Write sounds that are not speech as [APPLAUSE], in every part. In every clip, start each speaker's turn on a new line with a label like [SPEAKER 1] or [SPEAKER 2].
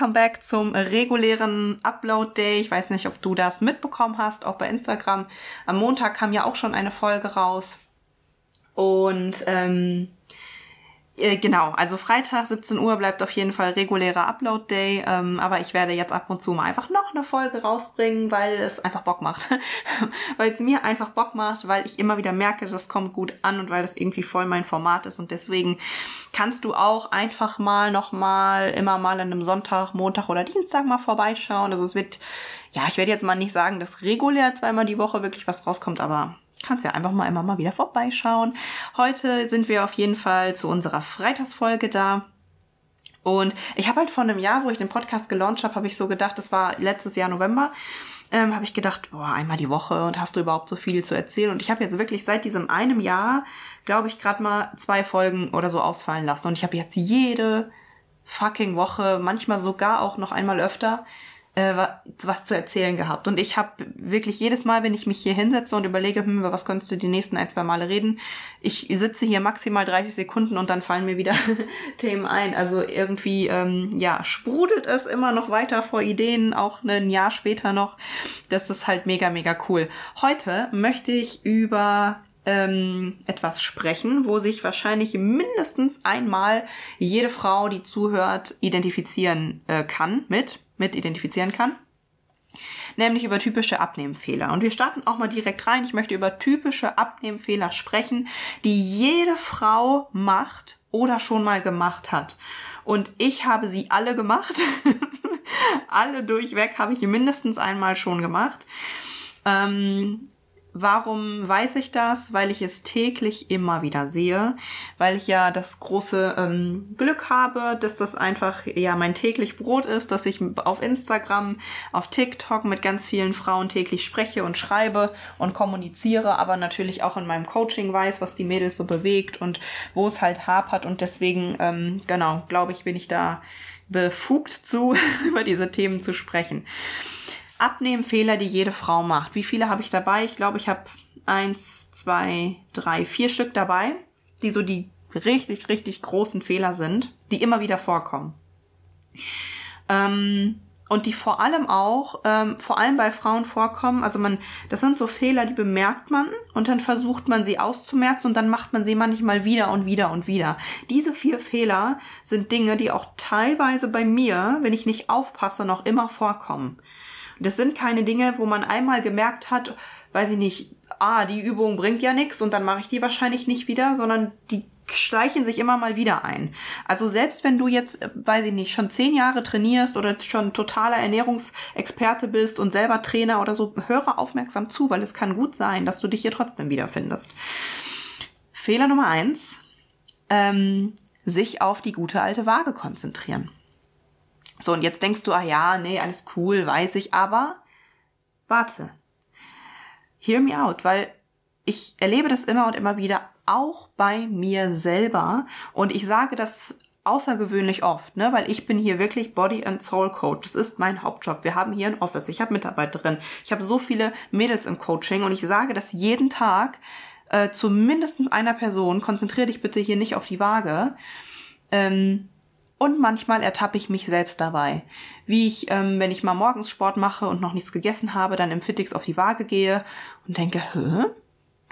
[SPEAKER 1] Welcome back zum regulären Upload Day. Ich weiß nicht, ob du das mitbekommen hast, auch bei Instagram. Am Montag kam ja auch schon eine Folge raus. Und ähm, äh, genau, also Freitag 17 Uhr bleibt auf jeden Fall regulärer Upload-Day, ähm, aber ich werde jetzt ab und zu mal einfach noch eine Folge rausbringen, weil es einfach Bock macht. [LAUGHS] weil es mir einfach Bock macht, weil ich immer wieder merke, das kommt gut an und weil das irgendwie voll mein Format ist und deswegen kannst du auch einfach mal nochmal immer mal an einem Sonntag, Montag oder Dienstag mal vorbeischauen. Also es wird, ja, ich werde jetzt mal nicht sagen, dass regulär zweimal die Woche wirklich was rauskommt, aber kannst ja einfach mal immer mal wieder vorbeischauen. Heute sind wir auf jeden Fall zu unserer Freitagsfolge da. Und ich habe halt vor einem Jahr, wo ich den Podcast gelauncht habe, habe ich so gedacht, das war letztes Jahr November, ähm, habe ich gedacht, boah, einmal die Woche und hast du überhaupt so viel zu erzählen? Und ich habe jetzt wirklich seit diesem einem Jahr, glaube ich, gerade mal zwei Folgen oder so ausfallen lassen. Und ich habe jetzt jede fucking Woche, manchmal sogar auch noch einmal öfter, äh, was zu erzählen gehabt. Und ich habe wirklich jedes Mal, wenn ich mich hier hinsetze und überlege, hm, über was könntest du die nächsten ein, zwei Male reden, ich sitze hier maximal 30 Sekunden und dann fallen mir wieder [LAUGHS] Themen ein. Also irgendwie, ähm, ja, sprudelt es immer noch weiter vor Ideen, auch ein Jahr später noch. Das ist halt mega, mega cool. Heute möchte ich über ähm, etwas sprechen, wo sich wahrscheinlich mindestens einmal jede Frau, die zuhört, identifizieren äh, kann mit mit identifizieren kann. Nämlich über typische Abnehmfehler. Und wir starten auch mal direkt rein. Ich möchte über typische Abnehmfehler sprechen, die jede Frau macht oder schon mal gemacht hat. Und ich habe sie alle gemacht. [LAUGHS] alle durchweg habe ich mindestens einmal schon gemacht. Ähm, Warum weiß ich das? Weil ich es täglich immer wieder sehe, weil ich ja das große ähm, Glück habe, dass das einfach ja mein täglich Brot ist, dass ich auf Instagram, auf TikTok mit ganz vielen Frauen täglich spreche und schreibe und kommuniziere, aber natürlich auch in meinem Coaching weiß, was die Mädels so bewegt und wo es halt hapert und deswegen ähm, genau glaube ich bin ich da befugt zu [LAUGHS] über diese Themen zu sprechen. Abnehmfehler, die jede Frau macht. Wie viele habe ich dabei? Ich glaube, ich habe eins, zwei, drei, vier Stück dabei, die so die richtig, richtig großen Fehler sind, die immer wieder vorkommen. Ähm, und die vor allem auch, ähm, vor allem bei Frauen vorkommen. Also man, das sind so Fehler, die bemerkt man und dann versucht man sie auszumerzen und dann macht man sie manchmal wieder und wieder und wieder. Diese vier Fehler sind Dinge, die auch teilweise bei mir, wenn ich nicht aufpasse, noch immer vorkommen. Das sind keine Dinge, wo man einmal gemerkt hat, weiß ich nicht, ah, die Übung bringt ja nichts und dann mache ich die wahrscheinlich nicht wieder, sondern die schleichen sich immer mal wieder ein. Also selbst wenn du jetzt, äh, weiß ich nicht, schon zehn Jahre trainierst oder schon totaler Ernährungsexperte bist und selber Trainer oder so, höre aufmerksam zu, weil es kann gut sein, dass du dich hier trotzdem wiederfindest. Fehler Nummer eins, ähm, sich auf die gute alte Waage konzentrieren. So, und jetzt denkst du, ah ja, nee, alles cool, weiß ich, aber warte. Hear me out, weil ich erlebe das immer und immer wieder, auch bei mir selber. Und ich sage das außergewöhnlich oft, ne, weil ich bin hier wirklich Body and Soul Coach. Das ist mein Hauptjob. Wir haben hier ein Office. Ich habe Mitarbeiterinnen. Ich habe so viele Mädels im Coaching und ich sage das jeden Tag äh, zu mindestens einer Person. Konzentriere dich bitte hier nicht auf die Waage. Ähm, und manchmal ertappe ich mich selbst dabei, wie ich, ähm, wenn ich mal morgens Sport mache und noch nichts gegessen habe, dann im Fitix auf die Waage gehe und denke, hä?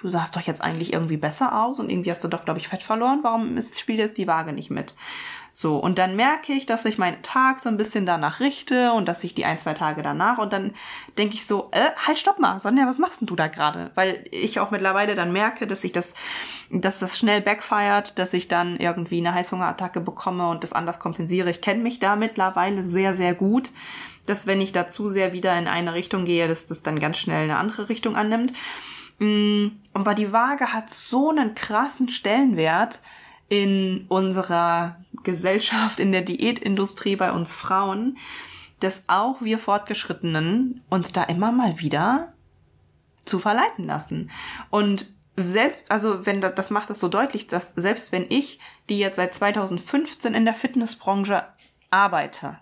[SPEAKER 1] Du sahst doch jetzt eigentlich irgendwie besser aus und irgendwie hast du doch, glaube ich, Fett verloren. Warum ist, spielt jetzt die Waage nicht mit? So, und dann merke ich, dass ich meinen Tag so ein bisschen danach richte und dass ich die ein, zwei Tage danach und dann denke ich so, äh, halt, stopp mal, Sonja, was machst denn du da gerade? Weil ich auch mittlerweile dann merke, dass ich das, dass das schnell backfeiert, dass ich dann irgendwie eine Heißhungerattacke bekomme und das anders kompensiere. Ich kenne mich da mittlerweile sehr, sehr gut, dass wenn ich da zu sehr wieder in eine Richtung gehe, dass das dann ganz schnell eine andere Richtung annimmt. Mm, aber die Waage hat so einen krassen Stellenwert, in unserer Gesellschaft, in der Diätindustrie bei uns Frauen, dass auch wir Fortgeschrittenen uns da immer mal wieder zu verleiten lassen. Und selbst, also wenn das, das macht es so deutlich, dass selbst wenn ich, die jetzt seit 2015 in der Fitnessbranche arbeite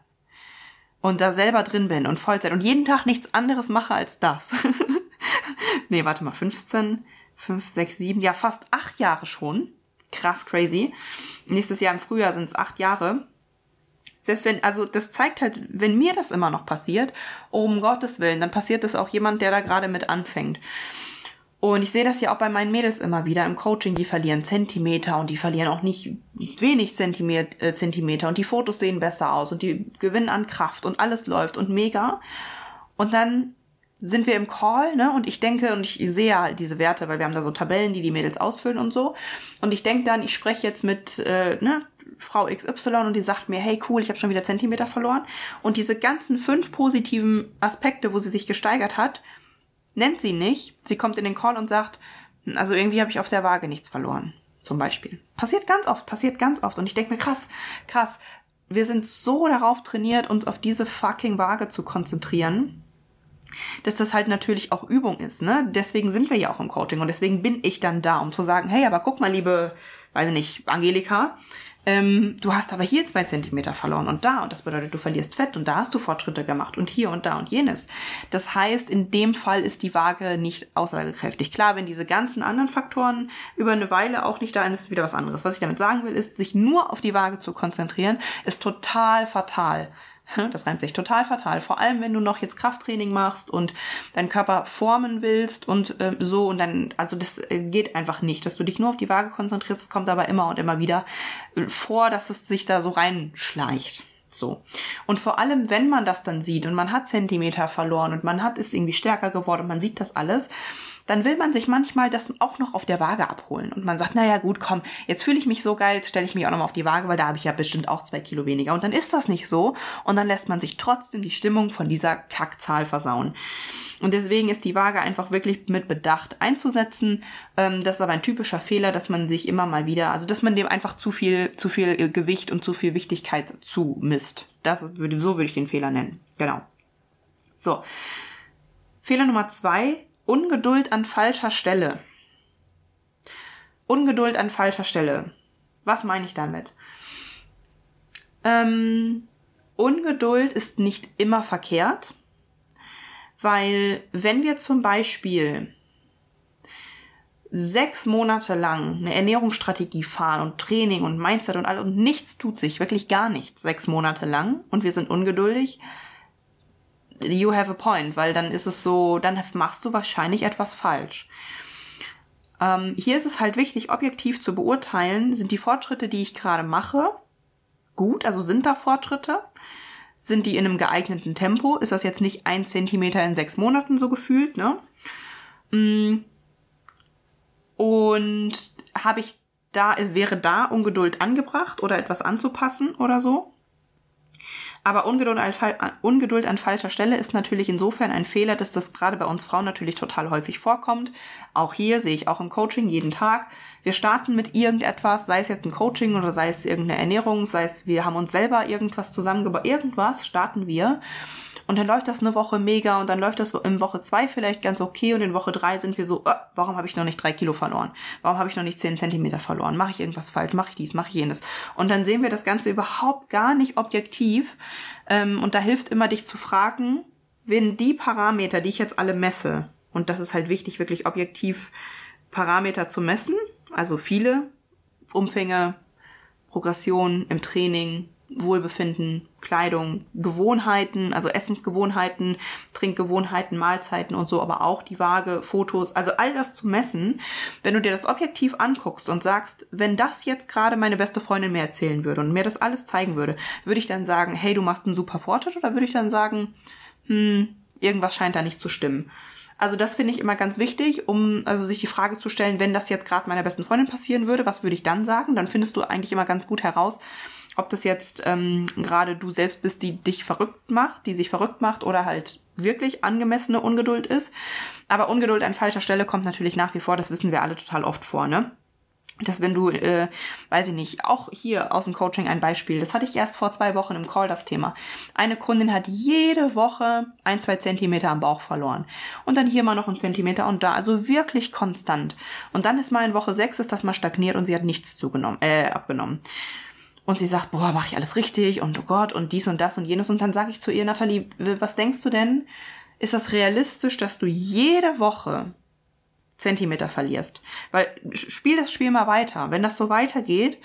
[SPEAKER 1] und da selber drin bin und Vollzeit und jeden Tag nichts anderes mache als das. [LAUGHS] nee, warte mal, 15, 5, 6, 7, ja fast acht Jahre schon. Krass crazy. Nächstes Jahr im Frühjahr sind es acht Jahre. Selbst wenn, also das zeigt halt, wenn mir das immer noch passiert, um Gottes Willen, dann passiert es auch jemand, der da gerade mit anfängt. Und ich sehe das ja auch bei meinen Mädels immer wieder im Coaching, die verlieren Zentimeter und die verlieren auch nicht wenig Zentimeter, äh, Zentimeter und die Fotos sehen besser aus und die gewinnen an Kraft und alles läuft und mega. Und dann sind wir im Call, ne? Und ich denke, und ich sehe halt diese Werte, weil wir haben da so Tabellen, die die Mädels ausfüllen und so. Und ich denke dann, ich spreche jetzt mit, äh, ne, Frau XY und die sagt mir, hey cool, ich habe schon wieder Zentimeter verloren. Und diese ganzen fünf positiven Aspekte, wo sie sich gesteigert hat, nennt sie nicht. Sie kommt in den Call und sagt, also irgendwie habe ich auf der Waage nichts verloren. Zum Beispiel. Passiert ganz oft, passiert ganz oft. Und ich denke mir, krass, krass, wir sind so darauf trainiert, uns auf diese fucking Waage zu konzentrieren dass das halt natürlich auch Übung ist, ne? Deswegen sind wir ja auch im Coaching und deswegen bin ich dann da, um zu sagen, hey, aber guck mal, liebe, weiß nicht, Angelika, ähm, du hast aber hier zwei Zentimeter verloren und da und das bedeutet, du verlierst Fett und da hast du Fortschritte gemacht und hier und da und jenes. Das heißt, in dem Fall ist die Waage nicht aussagekräftig. Klar, wenn diese ganzen anderen Faktoren über eine Weile auch nicht da sind, ist es wieder was anderes. Was ich damit sagen will, ist, sich nur auf die Waage zu konzentrieren, ist total fatal. Das reimt sich total fatal. Vor allem, wenn du noch jetzt Krafttraining machst und deinen Körper formen willst und äh, so und dann, also das äh, geht einfach nicht, dass du dich nur auf die Waage konzentrierst. Es kommt aber immer und immer wieder äh, vor, dass es sich da so reinschleicht. So. Und vor allem, wenn man das dann sieht und man hat Zentimeter verloren und man hat ist irgendwie stärker geworden und man sieht das alles, dann will man sich manchmal das auch noch auf der Waage abholen. Und man sagt, naja, gut, komm, jetzt fühle ich mich so geil, jetzt stelle ich mich auch nochmal auf die Waage, weil da habe ich ja bestimmt auch zwei Kilo weniger. Und dann ist das nicht so. Und dann lässt man sich trotzdem die Stimmung von dieser Kackzahl versauen. Und deswegen ist die Waage einfach wirklich mit Bedacht einzusetzen. Ähm, das ist aber ein typischer Fehler, dass man sich immer mal wieder, also dass man dem einfach zu viel, zu viel Gewicht und zu viel Wichtigkeit zumisst. Das würde, so würde ich den Fehler nennen. Genau. So. Fehler Nummer zwei, Ungeduld an falscher Stelle. Ungeduld an falscher Stelle. Was meine ich damit? Ähm, Ungeduld ist nicht immer verkehrt, weil wenn wir zum Beispiel sechs Monate lang eine Ernährungsstrategie fahren und Training und Mindset und all und nichts tut sich, wirklich gar nichts, sechs Monate lang und wir sind ungeduldig, you have a point, weil dann ist es so, dann machst du wahrscheinlich etwas falsch. Ähm, hier ist es halt wichtig, objektiv zu beurteilen, sind die Fortschritte, die ich gerade mache, gut, also sind da Fortschritte? Sind die in einem geeigneten Tempo? Ist das jetzt nicht ein Zentimeter in sechs Monaten so gefühlt, ne? Mm. Und habe ich da, wäre da Ungeduld angebracht oder etwas anzupassen oder so? Aber Ungeduld an, Ungeduld an falscher Stelle ist natürlich insofern ein Fehler, dass das gerade bei uns Frauen natürlich total häufig vorkommt. Auch hier sehe ich auch im Coaching jeden Tag. Wir starten mit irgendetwas, sei es jetzt ein Coaching oder sei es irgendeine Ernährung, sei es wir haben uns selber irgendwas zusammengebaut, irgendwas starten wir und dann läuft das eine Woche mega und dann läuft das in Woche zwei vielleicht ganz okay und in Woche drei sind wir so, äh, warum habe ich noch nicht drei Kilo verloren? Warum habe ich noch nicht zehn Zentimeter verloren? Mache ich irgendwas falsch? Mache ich dies? Mache ich jenes? Und dann sehen wir das Ganze überhaupt gar nicht objektiv. Ähm, und da hilft immer, dich zu fragen, wenn die Parameter, die ich jetzt alle messe, und das ist halt wichtig, wirklich objektiv Parameter zu messen, also viele Umfänge, Progression im Training, Wohlbefinden, Kleidung, Gewohnheiten, also Essensgewohnheiten, Trinkgewohnheiten, Mahlzeiten und so, aber auch die Waage, Fotos, also all das zu messen, wenn du dir das objektiv anguckst und sagst, wenn das jetzt gerade meine beste Freundin mir erzählen würde und mir das alles zeigen würde, würde ich dann sagen, hey, du machst einen super Fortschritt oder würde ich dann sagen, hm, irgendwas scheint da nicht zu stimmen. Also das finde ich immer ganz wichtig, um also sich die Frage zu stellen, wenn das jetzt gerade meiner besten Freundin passieren würde, was würde ich dann sagen? Dann findest du eigentlich immer ganz gut heraus, ob das jetzt ähm, gerade du selbst bist, die dich verrückt macht, die sich verrückt macht oder halt wirklich angemessene Ungeduld ist. Aber Ungeduld an falscher Stelle kommt natürlich nach wie vor, das wissen wir alle total oft vor, ne? Dass wenn du, äh, weiß ich nicht, auch hier aus dem Coaching ein Beispiel, das hatte ich erst vor zwei Wochen im Call, das Thema. Eine Kundin hat jede Woche ein, zwei Zentimeter am Bauch verloren. Und dann hier mal noch ein Zentimeter und da, also wirklich konstant. Und dann ist mal in Woche sechs, ist das mal stagniert und sie hat nichts zugenommen, äh, abgenommen. Und sie sagt, boah, mache ich alles richtig und oh Gott und dies und das und jenes. Und dann sage ich zu ihr, Nathalie, was denkst du denn? Ist das realistisch, dass du jede Woche Zentimeter verlierst. Weil spiel das Spiel mal weiter. Wenn das so weitergeht,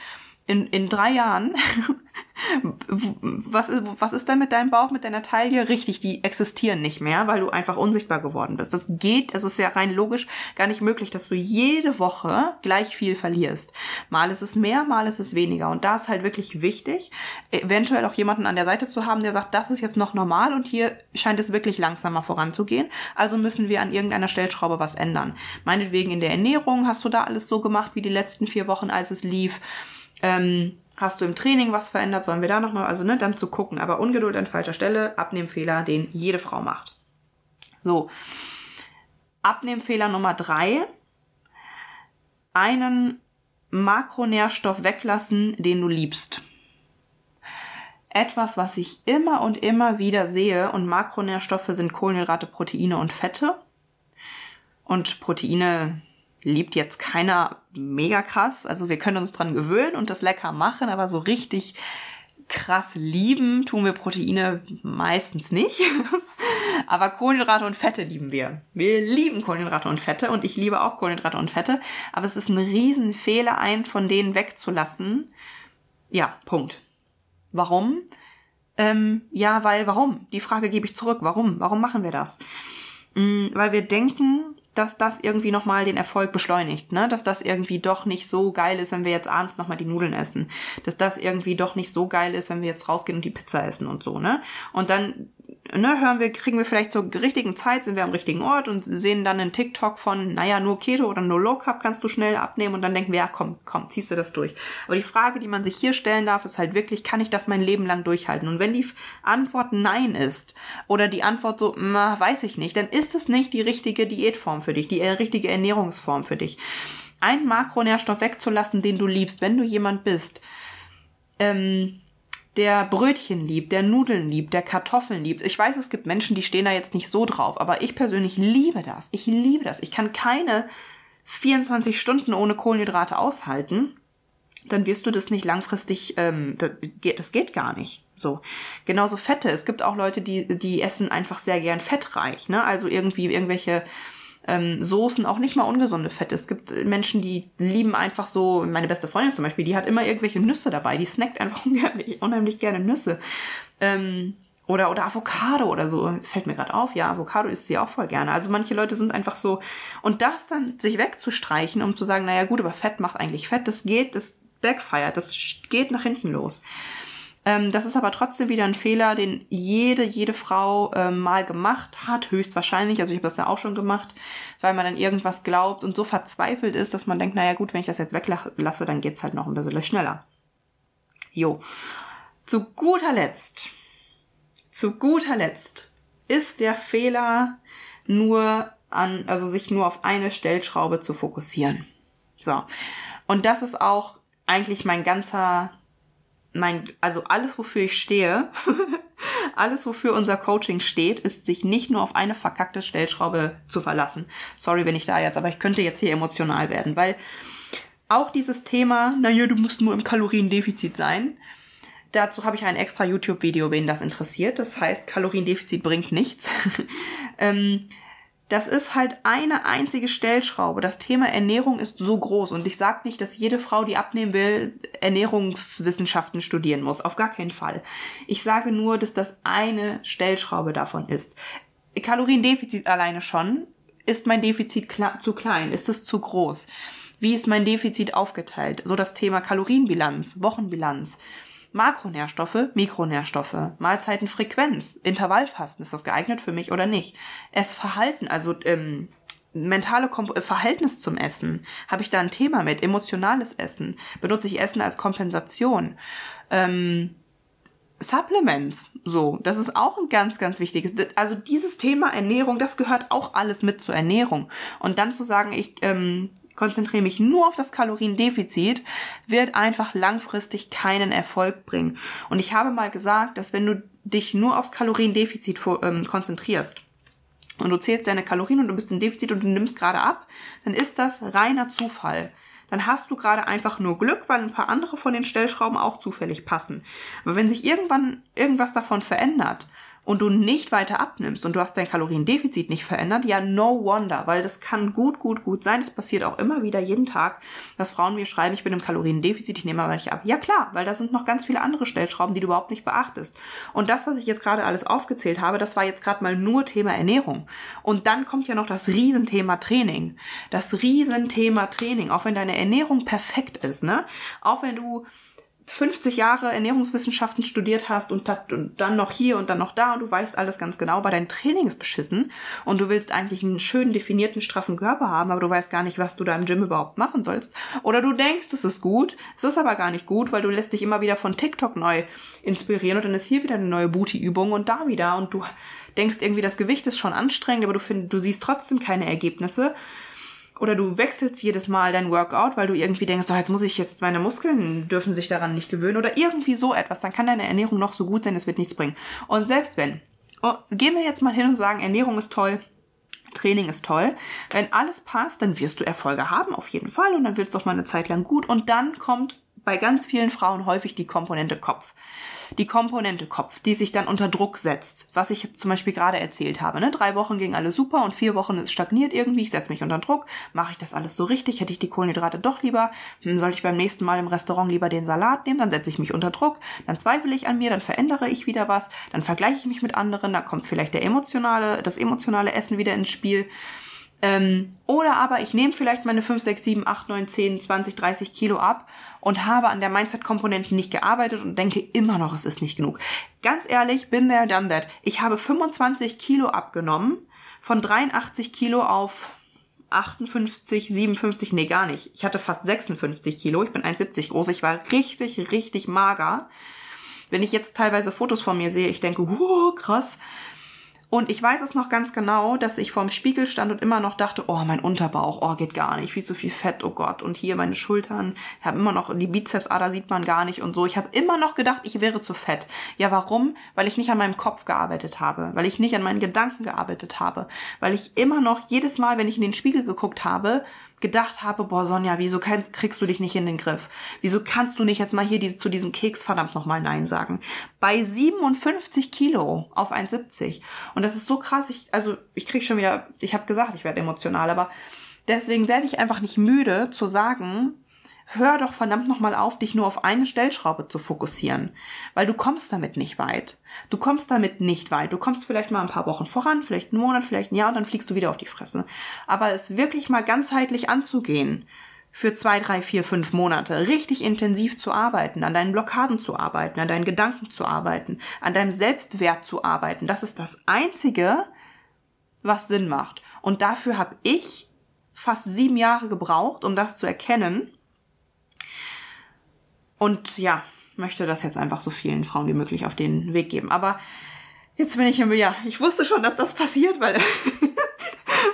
[SPEAKER 1] in, in drei Jahren, [LAUGHS] was, ist, was ist denn mit deinem Bauch, mit deiner Taille? Richtig, die existieren nicht mehr, weil du einfach unsichtbar geworden bist. Das geht, also ist ja rein logisch gar nicht möglich, dass du jede Woche gleich viel verlierst. Mal ist es mehr, mal ist es weniger. Und da ist halt wirklich wichtig, eventuell auch jemanden an der Seite zu haben, der sagt, das ist jetzt noch normal und hier scheint es wirklich langsamer voranzugehen. Also müssen wir an irgendeiner Stellschraube was ändern. Meinetwegen in der Ernährung hast du da alles so gemacht wie die letzten vier Wochen, als es lief ähm, hast du im Training was verändert? Sollen wir da nochmal, also ne, dann zu gucken. Aber Ungeduld an falscher Stelle, Abnehmfehler, den jede Frau macht. So. Abnehmfehler Nummer drei. Einen Makronährstoff weglassen, den du liebst. Etwas, was ich immer und immer wieder sehe, und Makronährstoffe sind Kohlenhydrate, Proteine und Fette. Und Proteine liebt jetzt keiner mega krass. Also wir können uns dran gewöhnen und das lecker machen, aber so richtig krass lieben tun wir Proteine meistens nicht. [LAUGHS] aber Kohlenhydrate und Fette lieben wir. Wir lieben Kohlenhydrate und Fette und ich liebe auch Kohlenhydrate und Fette. Aber es ist ein Riesenfehler, einen von denen wegzulassen. Ja, Punkt. Warum? Ähm, ja, weil warum? Die Frage gebe ich zurück. Warum? Warum machen wir das? Mhm, weil wir denken, dass das irgendwie nochmal den Erfolg beschleunigt, ne? Dass das irgendwie doch nicht so geil ist, wenn wir jetzt abends nochmal die Nudeln essen. Dass das irgendwie doch nicht so geil ist, wenn wir jetzt rausgehen und die Pizza essen und so, ne? Und dann ne, hören wir, kriegen wir vielleicht zur richtigen Zeit, sind wir am richtigen Ort und sehen dann einen TikTok von, naja, nur Keto oder nur Low Carb kannst du schnell abnehmen und dann denken wir, ja, komm, komm, ziehst du das durch. Aber die Frage, die man sich hier stellen darf, ist halt wirklich, kann ich das mein Leben lang durchhalten? Und wenn die Antwort Nein ist oder die Antwort so, na, weiß ich nicht, dann ist es nicht die richtige Diätform für dich, die richtige Ernährungsform für dich. Ein Makronährstoff wegzulassen, den du liebst, wenn du jemand bist, ähm, der Brötchen liebt, der Nudeln liebt, der Kartoffeln liebt. Ich weiß, es gibt Menschen, die stehen da jetzt nicht so drauf, aber ich persönlich liebe das. Ich liebe das. Ich kann keine 24 Stunden ohne Kohlenhydrate aushalten. Dann wirst du das nicht langfristig, ähm, das, geht, gar nicht. So. Genauso Fette. Es gibt auch Leute, die, die essen einfach sehr gern fettreich, ne? Also irgendwie irgendwelche ähm, Soßen, auch nicht mal ungesunde Fette. Es gibt Menschen, die lieben einfach so, meine beste Freundin zum Beispiel, die hat immer irgendwelche Nüsse dabei, die snackt einfach [LAUGHS] unheimlich, unheimlich gerne Nüsse. Ähm, oder, oder Avocado oder so. Fällt mir gerade auf, ja, Avocado isst sie auch voll gerne. Also manche Leute sind einfach so. Und das dann sich wegzustreichen, um zu sagen, naja gut, aber Fett macht eigentlich Fett, das geht, das backfeiert, das geht nach hinten los. Ähm, das ist aber trotzdem wieder ein Fehler, den jede, jede Frau ähm, mal gemacht hat, höchstwahrscheinlich. Also ich habe das ja auch schon gemacht, weil man dann irgendwas glaubt und so verzweifelt ist, dass man denkt, naja gut, wenn ich das jetzt weglasse, dann geht's halt noch ein bisschen schneller. Jo. Zu guter Letzt, zu guter Letzt ist der Fehler nur an, also sich nur auf eine Stellschraube zu fokussieren. So. Und das ist auch eigentlich mein ganzer mein, also alles, wofür ich stehe, [LAUGHS] alles, wofür unser Coaching steht, ist, sich nicht nur auf eine verkackte Stellschraube zu verlassen. Sorry, wenn ich da jetzt, aber ich könnte jetzt hier emotional werden, weil auch dieses Thema, naja, du musst nur im Kaloriendefizit sein, dazu habe ich ein extra YouTube-Video, wen das interessiert. Das heißt, Kaloriendefizit bringt nichts. [LAUGHS] ähm, das ist halt eine einzige Stellschraube. Das Thema Ernährung ist so groß und ich sage nicht, dass jede Frau, die abnehmen will, Ernährungswissenschaften studieren muss. Auf gar keinen Fall. Ich sage nur, dass das eine Stellschraube davon ist. Kaloriendefizit alleine schon. Ist mein Defizit zu klein? Ist es zu groß? Wie ist mein Defizit aufgeteilt? So das Thema Kalorienbilanz, Wochenbilanz. Makronährstoffe, Mikronährstoffe, Mahlzeitenfrequenz, Intervallfasten, ist das geeignet für mich oder nicht? Essverhalten, also ähm, mentale Kom äh, Verhältnis zum Essen, habe ich da ein Thema mit? Emotionales Essen, benutze ich Essen als Kompensation? Ähm, Supplements, so, das ist auch ein ganz, ganz wichtiges. Also dieses Thema Ernährung, das gehört auch alles mit zur Ernährung. Und dann zu sagen, ich ähm, konzentriere mich nur auf das Kaloriendefizit, wird einfach langfristig keinen Erfolg bringen. Und ich habe mal gesagt, dass wenn du dich nur aufs Kaloriendefizit ähm, konzentrierst, und du zählst deine Kalorien und du bist im Defizit und du nimmst gerade ab, dann ist das reiner Zufall. Dann hast du gerade einfach nur Glück, weil ein paar andere von den Stellschrauben auch zufällig passen. Aber wenn sich irgendwann irgendwas davon verändert und du nicht weiter abnimmst und du hast dein Kaloriendefizit nicht verändert, ja, no wonder, weil das kann gut, gut, gut sein. Das passiert auch immer wieder jeden Tag, dass Frauen mir schreiben, ich bin im Kaloriendefizit, ich nehme aber nicht ab. Ja klar, weil da sind noch ganz viele andere Stellschrauben, die du überhaupt nicht beachtest. Und das, was ich jetzt gerade alles aufgezählt habe, das war jetzt gerade mal nur Thema Ernährung. Und dann kommt ja noch das Riesenthema Training. Das Riesenthema Training, auch wenn deine Ernährung perfekt ist, ne? Auch wenn du 50 Jahre Ernährungswissenschaften studiert hast und, dann noch hier und dann noch da und du weißt alles ganz genau, aber dein Training ist beschissen und du willst eigentlich einen schönen definierten, straffen Körper haben, aber du weißt gar nicht, was du da im Gym überhaupt machen sollst. Oder du denkst, es ist gut, es ist aber gar nicht gut, weil du lässt dich immer wieder von TikTok neu inspirieren und dann ist hier wieder eine neue Booty-Übung und da wieder und du denkst irgendwie, das Gewicht ist schon anstrengend, aber du, find, du siehst trotzdem keine Ergebnisse oder du wechselst jedes Mal dein Workout, weil du irgendwie denkst, oh, jetzt muss ich jetzt, meine Muskeln dürfen sich daran nicht gewöhnen oder irgendwie so etwas, dann kann deine Ernährung noch so gut sein, es wird nichts bringen. Und selbst wenn, oh, gehen wir jetzt mal hin und sagen, Ernährung ist toll, Training ist toll. Wenn alles passt, dann wirst du Erfolge haben, auf jeden Fall, und dann wird es doch mal eine Zeit lang gut. Und dann kommt bei ganz vielen Frauen häufig die Komponente Kopf die Komponente Kopf, die sich dann unter Druck setzt, was ich jetzt zum Beispiel gerade erzählt habe. Ne? Drei Wochen ging alles super und vier Wochen ist stagniert irgendwie, ich setze mich unter Druck, mache ich das alles so richtig, hätte ich die Kohlenhydrate doch lieber, hm, soll ich beim nächsten Mal im Restaurant lieber den Salat nehmen, dann setze ich mich unter Druck, dann zweifle ich an mir, dann verändere ich wieder was, dann vergleiche ich mich mit anderen, dann kommt vielleicht der emotionale, das emotionale Essen wieder ins Spiel. Ähm, oder aber ich nehme vielleicht meine 5, 6, 7, 8, 9, 10, 20, 30 Kilo ab und habe an der Mindset-Komponente nicht gearbeitet und denke immer noch, es ist nicht genug. Ganz ehrlich, bin there, done that. Ich habe 25 Kilo abgenommen, von 83 Kilo auf 58, 57, nee, gar nicht. Ich hatte fast 56 Kilo, ich bin 1,70 groß, ich war richtig, richtig mager. Wenn ich jetzt teilweise Fotos von mir sehe, ich denke, wow, krass. Und ich weiß es noch ganz genau, dass ich vorm Spiegel stand und immer noch dachte, oh, mein Unterbauch, oh, geht gar nicht, viel zu viel Fett, oh Gott. Und hier meine Schultern, ich habe immer noch, die Bizepsader sieht man gar nicht und so. Ich habe immer noch gedacht, ich wäre zu fett. Ja, warum? Weil ich nicht an meinem Kopf gearbeitet habe, weil ich nicht an meinen Gedanken gearbeitet habe, weil ich immer noch jedes Mal, wenn ich in den Spiegel geguckt habe, gedacht habe, boah Sonja, wieso kriegst du dich nicht in den Griff? Wieso kannst du nicht jetzt mal hier diese, zu diesem Keks verdammt nochmal Nein sagen? Bei 57 Kilo auf 1,70. Und das ist so krass, ich, also ich krieg schon wieder, ich habe gesagt, ich werde emotional, aber deswegen werde ich einfach nicht müde zu sagen, hör doch verdammt nochmal auf, dich nur auf eine Stellschraube zu fokussieren, weil du kommst damit nicht weit. Du kommst damit nicht weit. Du kommst vielleicht mal ein paar Wochen voran, vielleicht einen Monat, vielleicht ein Jahr und dann fliegst du wieder auf die Fresse. Aber es wirklich mal ganzheitlich anzugehen, für zwei, drei, vier, fünf Monate richtig intensiv zu arbeiten, an deinen Blockaden zu arbeiten, an deinen Gedanken zu arbeiten, an deinem Selbstwert zu arbeiten, das ist das Einzige, was Sinn macht. Und dafür habe ich fast sieben Jahre gebraucht, um das zu erkennen und ja, möchte das jetzt einfach so vielen Frauen wie möglich auf den Weg geben. Aber jetzt bin ich im, ja, ich wusste schon, dass das passiert, weil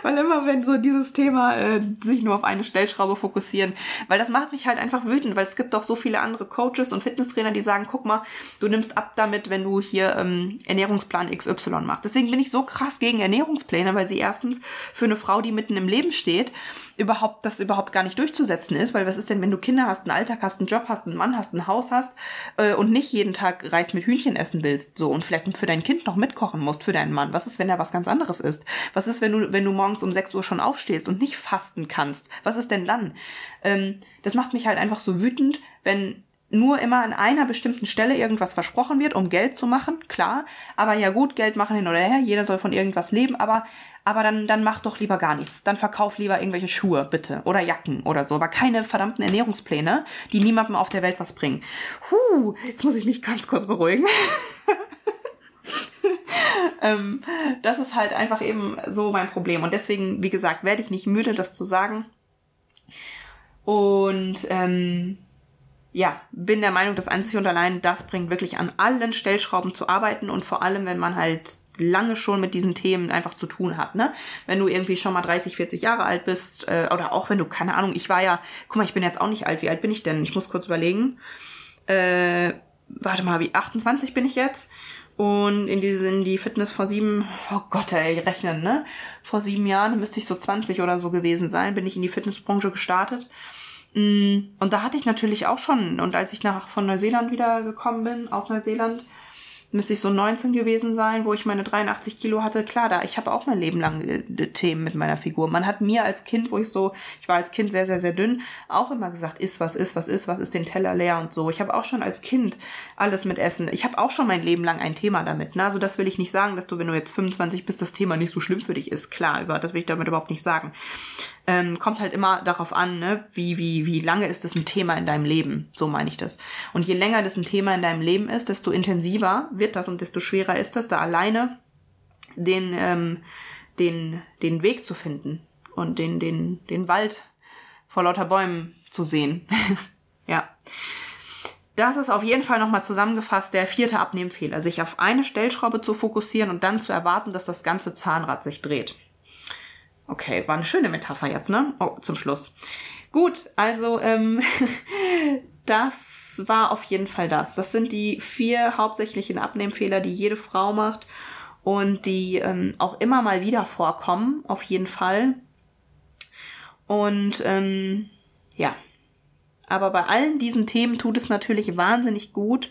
[SPEAKER 1] weil immer wenn so dieses Thema äh, sich nur auf eine Stellschraube fokussieren, weil das macht mich halt einfach wütend, weil es gibt doch so viele andere Coaches und Fitnesstrainer, die sagen, guck mal, du nimmst ab damit, wenn du hier ähm, Ernährungsplan XY machst. Deswegen bin ich so krass gegen Ernährungspläne, weil sie erstens für eine Frau, die mitten im Leben steht, überhaupt das überhaupt gar nicht durchzusetzen ist, weil was ist denn, wenn du Kinder hast, einen Alltag hast, einen Job hast, einen Mann hast, ein Haus hast äh, und nicht jeden Tag Reis mit Hühnchen essen willst, so und vielleicht für dein Kind noch mitkochen musst für deinen Mann. Was ist, wenn er was ganz anderes ist? Was ist, wenn du wenn du morgens um 6 Uhr schon aufstehst und nicht fasten kannst? Was ist denn dann? Ähm, das macht mich halt einfach so wütend, wenn nur immer an einer bestimmten Stelle irgendwas versprochen wird, um Geld zu machen, klar. Aber ja gut, Geld machen hin oder her, jeder soll von irgendwas leben, aber, aber dann, dann mach doch lieber gar nichts. Dann verkauf lieber irgendwelche Schuhe, bitte. Oder Jacken oder so. Aber keine verdammten Ernährungspläne, die niemandem auf der Welt was bringen. Huh, jetzt muss ich mich ganz kurz beruhigen. [LAUGHS] [LAUGHS] ähm, das ist halt einfach eben so mein Problem. Und deswegen, wie gesagt, werde ich nicht müde, das zu sagen. Und ähm, ja, bin der Meinung, dass einzig und allein das bringt wirklich an allen Stellschrauben zu arbeiten und vor allem, wenn man halt lange schon mit diesen Themen einfach zu tun hat. Ne? Wenn du irgendwie schon mal 30, 40 Jahre alt bist äh, oder auch wenn du, keine Ahnung, ich war ja, guck mal, ich bin jetzt auch nicht alt. Wie alt bin ich denn? Ich muss kurz überlegen. Äh, warte mal, wie 28 bin ich jetzt? Und in, diese, in die Fitness vor sieben, oh Gott, ey, rechnen, ne? Vor sieben Jahren müsste ich so 20 oder so gewesen sein, bin ich in die Fitnessbranche gestartet. Mm, und da hatte ich natürlich auch schon, und als ich nach von Neuseeland wieder gekommen bin, aus Neuseeland, müsste ich so 19 gewesen sein, wo ich meine 83 Kilo hatte. Klar, da, ich habe auch mein Leben lang äh, Themen mit meiner Figur. Man hat mir als Kind, wo ich so, ich war als Kind sehr, sehr, sehr dünn, auch immer gesagt, ist was ist, was ist, was ist den Teller leer und so. Ich habe auch schon als Kind alles mit Essen. Ich habe auch schon mein Leben lang ein Thema damit. Ne? Also das will ich nicht sagen, dass du, wenn du jetzt 25 bist, das Thema nicht so schlimm für dich ist. Klar, über das will ich damit überhaupt nicht sagen. Ähm, kommt halt immer darauf an, ne? wie, wie, wie lange ist das ein Thema in deinem Leben. So meine ich das. Und je länger das ein Thema in deinem Leben ist, desto intensiver wird das und desto schwerer ist das, da alleine den, ähm, den, den Weg zu finden und den, den, den Wald vor lauter Bäumen zu sehen. [LAUGHS] ja. Das ist auf jeden Fall nochmal zusammengefasst der vierte Abnehmfehler, sich auf eine Stellschraube zu fokussieren und dann zu erwarten, dass das ganze Zahnrad sich dreht. Okay, war eine schöne Metapher jetzt, ne? Oh, zum Schluss. Gut, also ähm, [LAUGHS] das war auf jeden Fall das. Das sind die vier hauptsächlichen Abnehmfehler, die jede Frau macht und die ähm, auch immer mal wieder vorkommen, auf jeden Fall. Und ähm, ja, aber bei allen diesen Themen tut es natürlich wahnsinnig gut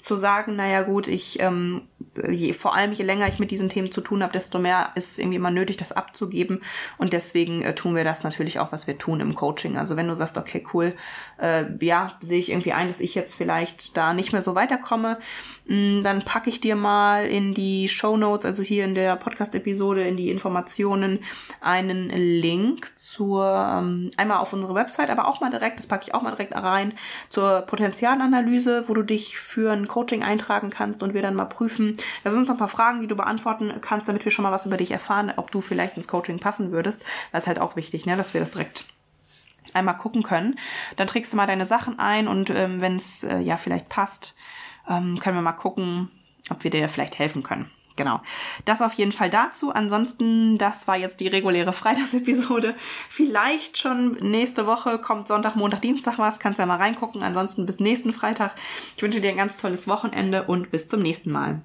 [SPEAKER 1] zu sagen, naja gut, ich ähm, je, vor allem je länger ich mit diesen Themen zu tun habe, desto mehr ist es irgendwie immer nötig, das abzugeben. Und deswegen äh, tun wir das natürlich auch, was wir tun im Coaching. Also wenn du sagst, okay, cool, äh, ja, sehe ich irgendwie ein, dass ich jetzt vielleicht da nicht mehr so weiterkomme, mh, mm, dann packe ich dir mal in die Show Notes, also hier in der Podcast-Episode, in die Informationen, einen Link zur, ähm, einmal auf unsere Website, aber auch mal direkt, das packe ich auch mal direkt rein, zur Potenzialanalyse, wo du dich für ein Coaching eintragen kannst und wir dann mal prüfen, da sind noch ein paar Fragen, die du beantworten kannst, damit wir schon mal was über dich erfahren, ob du vielleicht ins Coaching passen würdest. Das ist halt auch wichtig, ne, dass wir das direkt einmal gucken können. Dann trägst du mal deine Sachen ein und ähm, wenn es äh, ja vielleicht passt, ähm, können wir mal gucken, ob wir dir vielleicht helfen können. Genau. Das auf jeden Fall dazu. Ansonsten, das war jetzt die reguläre Freitagsepisode. Vielleicht schon nächste Woche kommt Sonntag, Montag, Dienstag was. Kannst ja mal reingucken. Ansonsten bis nächsten Freitag. Ich wünsche dir ein ganz tolles Wochenende und bis zum nächsten Mal.